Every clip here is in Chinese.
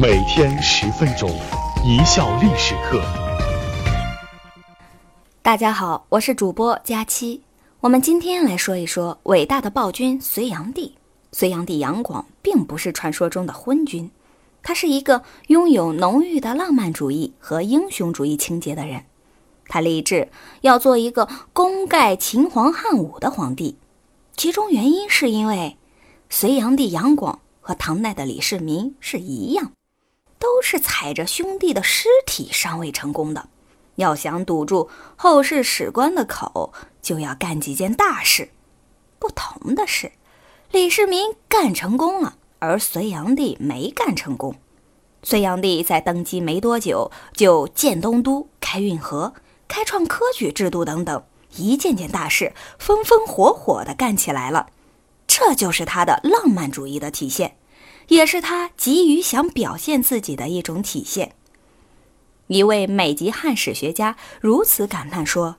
每天十分钟，一笑历史课。大家好，我是主播佳期。我们今天来说一说伟大的暴君隋炀帝。隋炀帝杨广并不是传说中的昏君，他是一个拥有浓郁的浪漫主义和英雄主义情节的人。他立志要做一个功盖秦皇汉武的皇帝，其中原因是因为隋炀帝杨广和唐代的李世民是一样，都是踩着兄弟的尸体上位成功的。要想堵住后世史官的口，就要干几件大事。不同的是，李世民干成功了，而隋炀帝没干成功。隋炀帝在登基没多久，就建东都、开运河。开创科举制度等等，一件件大事，风风火火地干起来了。这就是他的浪漫主义的体现，也是他急于想表现自己的一种体现。一位美籍汉史学家如此感叹说：“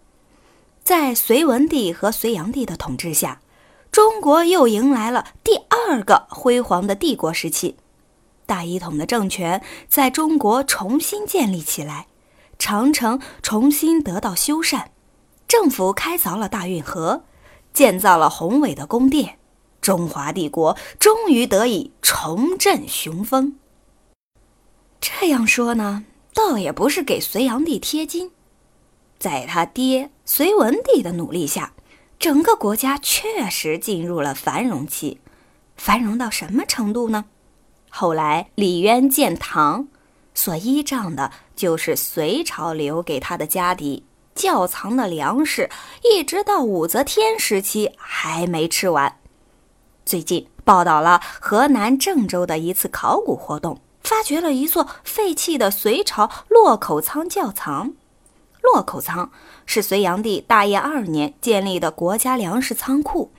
在隋文帝和隋炀帝的统治下，中国又迎来了第二个辉煌的帝国时期，大一统的政权在中国重新建立起来。”长城重新得到修缮，政府开凿了大运河，建造了宏伟的宫殿，中华帝国终于得以重振雄风。这样说呢，倒也不是给隋炀帝贴金，在他爹隋文帝的努力下，整个国家确实进入了繁荣期。繁荣到什么程度呢？后来李渊建唐。所依仗的就是隋朝留给他的家底，窖藏的粮食，一直到武则天时期还没吃完。最近报道了河南郑州的一次考古活动，发掘了一座废弃的隋朝洛口仓窖藏。洛口仓是隋炀帝大业二年建立的国家粮食仓库，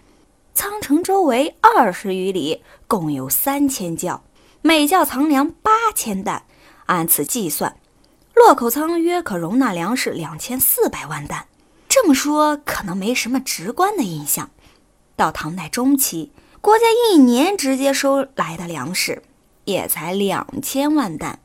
仓城周围二十余里，共有三千窖，每窖藏粮八千担。按此计算，洛口仓约可容纳粮食两千四百万担。这么说可能没什么直观的印象。到唐代中期，国家一年直接收来的粮食也才两千万担。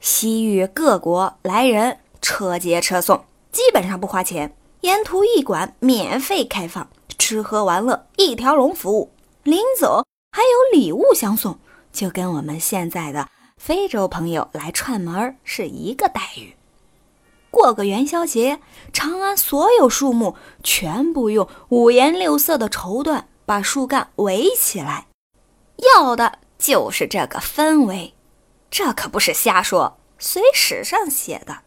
西域各国来人车接车送，基本上不花钱，沿途驿馆免费开放，吃喝玩乐一条龙服务，临走还有礼物相送，就跟我们现在的。非洲朋友来串门是一个待遇。过个元宵节，长安所有树木全部用五颜六色的绸缎把树干围起来，要的就是这个氛围。这可不是瞎说，隋史上写的。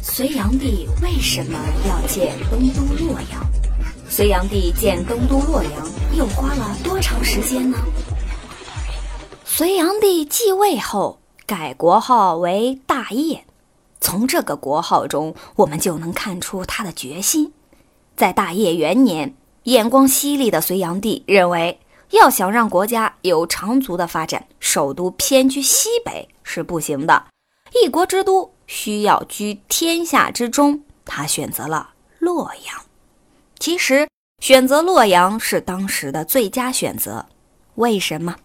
隋炀帝为什么要建东都洛阳？隋炀帝建东都洛阳又花了多长时间呢？隋炀帝继位后，改国号为大业。从这个国号中，我们就能看出他的决心。在大业元年，眼光犀利的隋炀帝认为，要想让国家有长足的发展，首都偏居西北是不行的。一国之都需要居天下之中，他选择了洛阳。其实，选择洛阳是当时的最佳选择。为什么？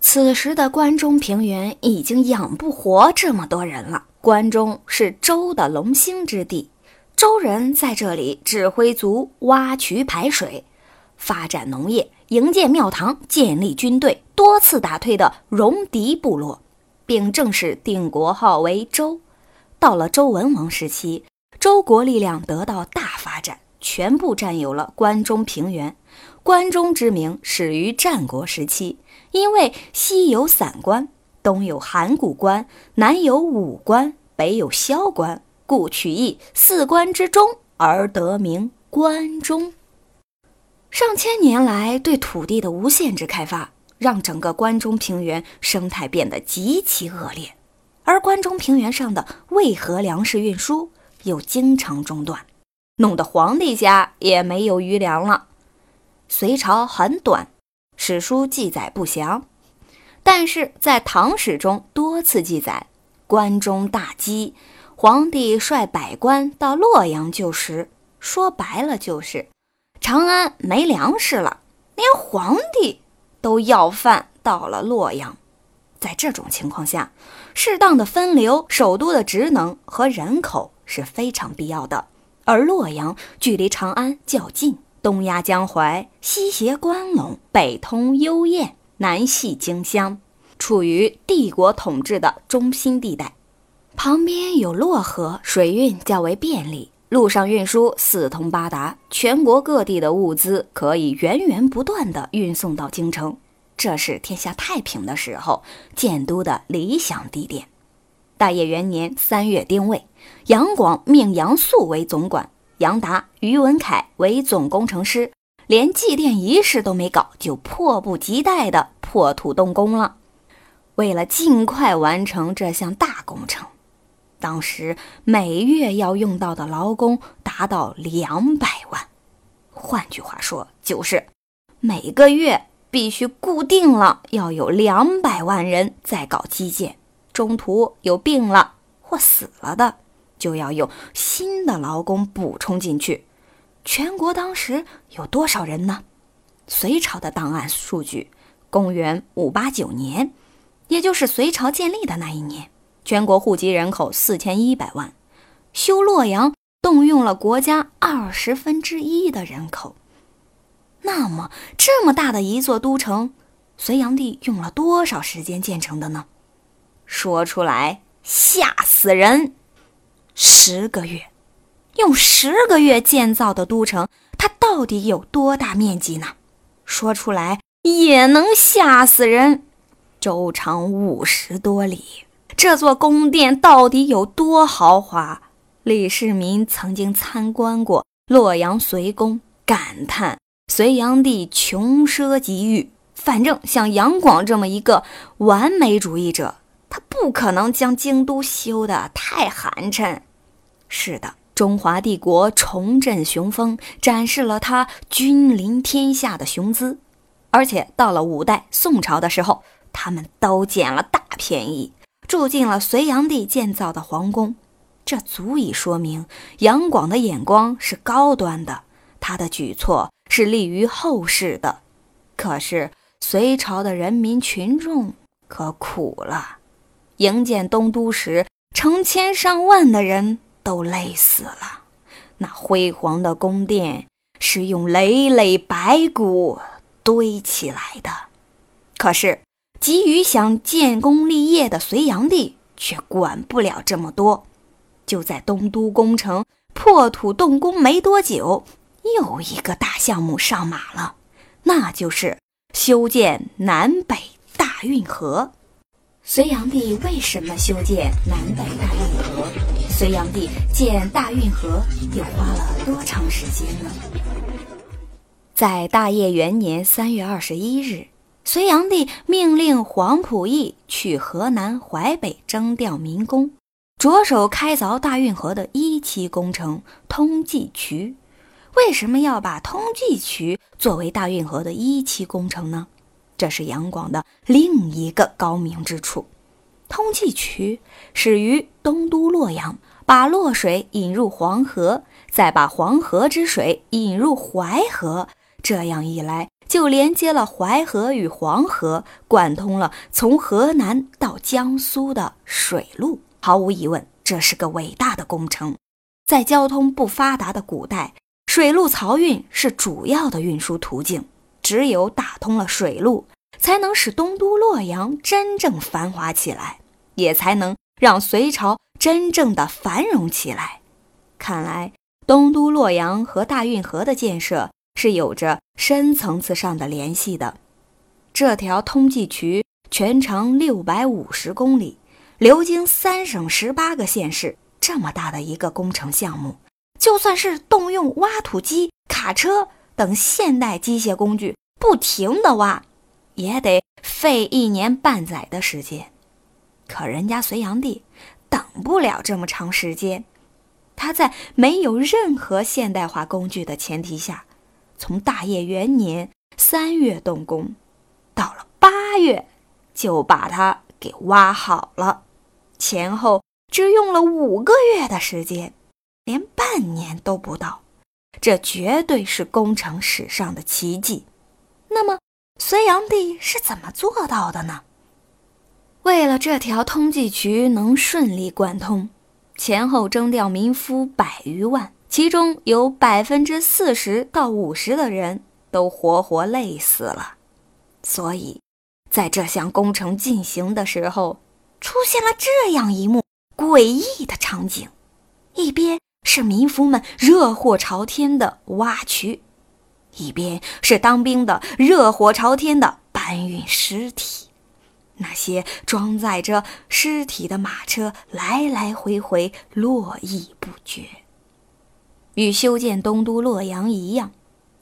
此时的关中平原已经养不活这么多人了。关中是周的龙兴之地，周人在这里指挥族挖渠排水，发展农业，营建庙堂，建立军队，多次打退的戎狄部落，并正式定国号为周。到了周文王时期，周国力量得到大发展，全部占有了关中平原。关中之名始于战国时期。因为西有散关，东有函谷关，南有武关，北有萧关，故取义四关之中而得名关中。上千年来对土地的无限制开发，让整个关中平原生态变得极其恶劣，而关中平原上的渭河粮食运输又经常中断，弄得皇帝家也没有余粮了。隋朝很短。史书记载不详，但是在唐史中多次记载关中大饥，皇帝率百官到洛阳救食。说白了就是长安没粮食了，连皇帝都要饭到了洛阳。在这种情况下，适当的分流首都的职能和人口是非常必要的。而洛阳距离长安较近，东压江淮，西胁关陇，北通幽燕，南系荆襄，处于帝国统治的中心地带。旁边有洛河，水运较为便利，路上运输四通八达，全国各地的物资可以源源不断地运送到京城。这是天下太平的时候建都的理想地点。大业元年三月丁未，杨广命杨素为总管，杨达、于文凯为总工程师，连祭奠仪式都没搞，就迫不及待地破土动工了。为了尽快完成这项大工程，当时每月要用到的劳工达到两百万，换句话说，就是每个月。必须固定了，要有两百万人在搞基建。中途有病了或死了的，就要有新的劳工补充进去。全国当时有多少人呢？隋朝的档案数据，公元五八九年，也就是隋朝建立的那一年，全国户籍人口四千一百万，修洛阳动用了国家二十分之一的人口。那么，这么大的一座都城，隋炀帝用了多少时间建成的呢？说出来吓死人！十个月，用十个月建造的都城，它到底有多大面积呢？说出来也能吓死人！周长五十多里，这座宫殿到底有多豪华？李世民曾经参观过洛阳隋宫，感叹。隋炀帝穷奢极欲，反正像杨广这么一个完美主义者，他不可能将京都修得太寒碜。是的，中华帝国重振雄风，展示了他君临天下的雄姿。而且到了五代、宋朝的时候，他们都捡了大便宜，住进了隋炀帝建造的皇宫。这足以说明杨广的眼光是高端的，他的举措。是利于后世的，可是隋朝的人民群众可苦了。营建东都时，成千上万的人都累死了。那辉煌的宫殿是用累累白骨堆起来的，可是急于想建功立业的隋炀帝却管不了这么多。就在东都工程破土动工没多久。又一个大项目上马了，那就是修建南北大运河。隋炀帝为什么修建南北大运河？隋炀帝建大运河又花了多长时间呢？在大业元年三月二十一日，隋炀帝命令黄埔义去河南淮北征调民工，着手开凿大运河的一期工程通济渠。为什么要把通济渠作为大运河的一期工程呢？这是杨广的另一个高明之处。通济渠始于东都洛阳，把洛水引入黄河，再把黄河之水引入淮河，这样一来就连接了淮河与黄河，贯通了从河南到江苏的水路。毫无疑问，这是个伟大的工程。在交通不发达的古代。水路漕运是主要的运输途径，只有打通了水路，才能使东都洛阳真正繁华起来，也才能让隋朝真正的繁荣起来。看来，东都洛阳和大运河的建设是有着深层次上的联系的。这条通济渠全长六百五十公里，流经三省十八个县市，这么大的一个工程项目。就算是动用挖土机、卡车等现代机械工具，不停地挖，也得费一年半载的时间。可人家隋炀帝等不了这么长时间，他在没有任何现代化工具的前提下，从大业元年三月动工，到了八月就把它给挖好了，前后只用了五个月的时间。连半年都不到，这绝对是工程史上的奇迹。那么，隋炀帝是怎么做到的呢？为了这条通济渠能顺利贯通，前后征调民夫百余万，其中有百分之四十到五十的人都活活累死了。所以，在这项工程进行的时候，出现了这样一幕诡异的场景：一边是民夫们热火朝天的挖渠，一边是当兵的热火朝天的搬运尸体。那些装载着尸体的马车来来回回，络绎不绝。与修建东都洛阳一样，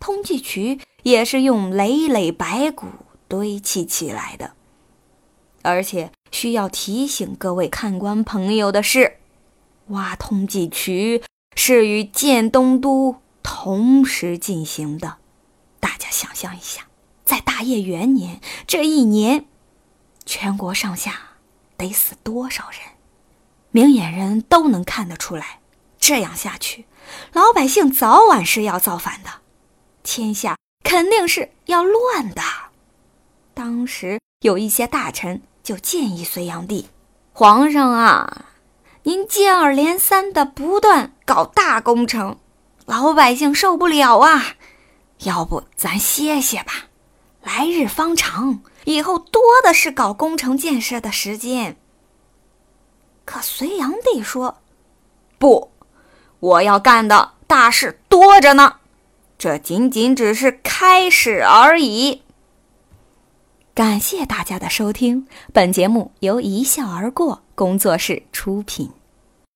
通济渠也是用累累白骨堆砌起来的。而且需要提醒各位看官朋友的是，挖通济渠是与建东都同时进行的。大家想象一下，在大业元年这一年。全国上下得死多少人？明眼人都能看得出来。这样下去，老百姓早晚是要造反的，天下肯定是要乱的。当时有一些大臣就建议隋炀帝：“皇上啊，您接二连三的不断搞大工程，老百姓受不了啊！要不咱歇歇吧，来日方长。”以后多的是搞工程建设的时间。可隋炀帝说：“不，我要干的大事多着呢，这仅仅只是开始而已。”感谢大家的收听，本节目由一笑而过工作室出品。